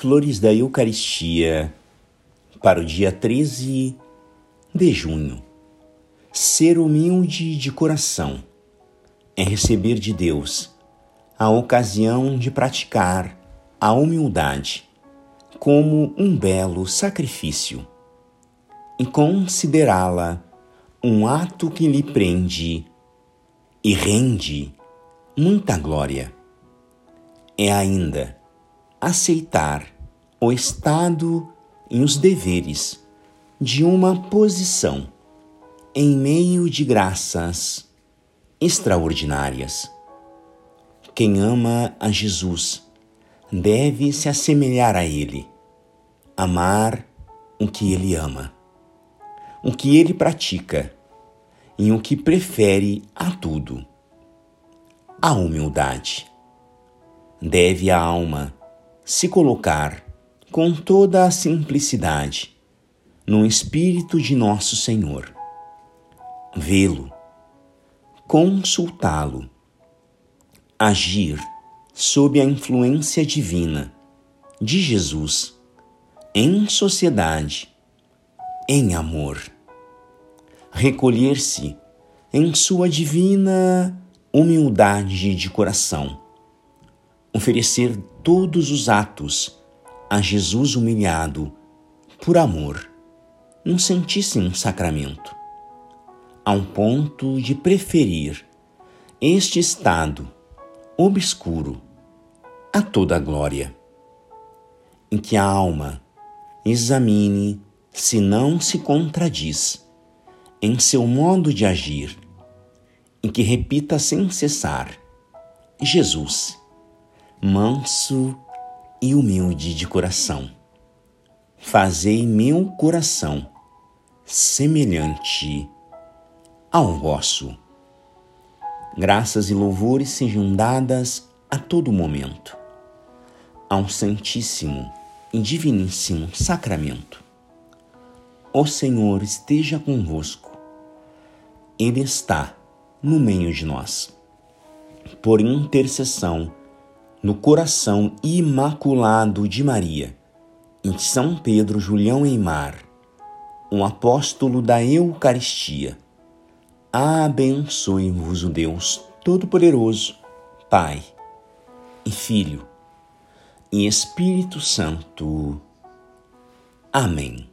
Flores da Eucaristia para o dia 13 de junho. Ser humilde de coração é receber de Deus a ocasião de praticar a humildade como um belo sacrifício e considerá-la um ato que lhe prende e rende muita glória. É ainda aceitar o estado e os deveres de uma posição em meio de graças extraordinárias. Quem ama a Jesus deve se assemelhar a Ele, amar o que Ele ama, o que Ele pratica e o que prefere a tudo. A humildade. Deve a alma se colocar com toda a simplicidade no Espírito de Nosso Senhor, vê-lo, consultá-lo, agir sob a influência divina de Jesus em sociedade, em amor, recolher-se em sua divina humildade de coração oferecer todos os atos a Jesus humilhado por amor, um santíssimo sacramento, a um ponto de preferir este estado obscuro a toda a glória, em que a alma examine se não se contradiz em seu modo de agir, em que repita sem cessar: Jesus manso e humilde de coração. Fazei meu coração semelhante ao vosso. Graças e louvores sejam dadas a todo momento ao Santíssimo e Diviníssimo Sacramento. O Senhor esteja convosco, Ele está no meio de nós. Por intercessão no coração imaculado de Maria, em São Pedro Julião Eimar, um apóstolo da Eucaristia. Abençoe-vos o Deus Todo-Poderoso, Pai e Filho e Espírito Santo. Amém.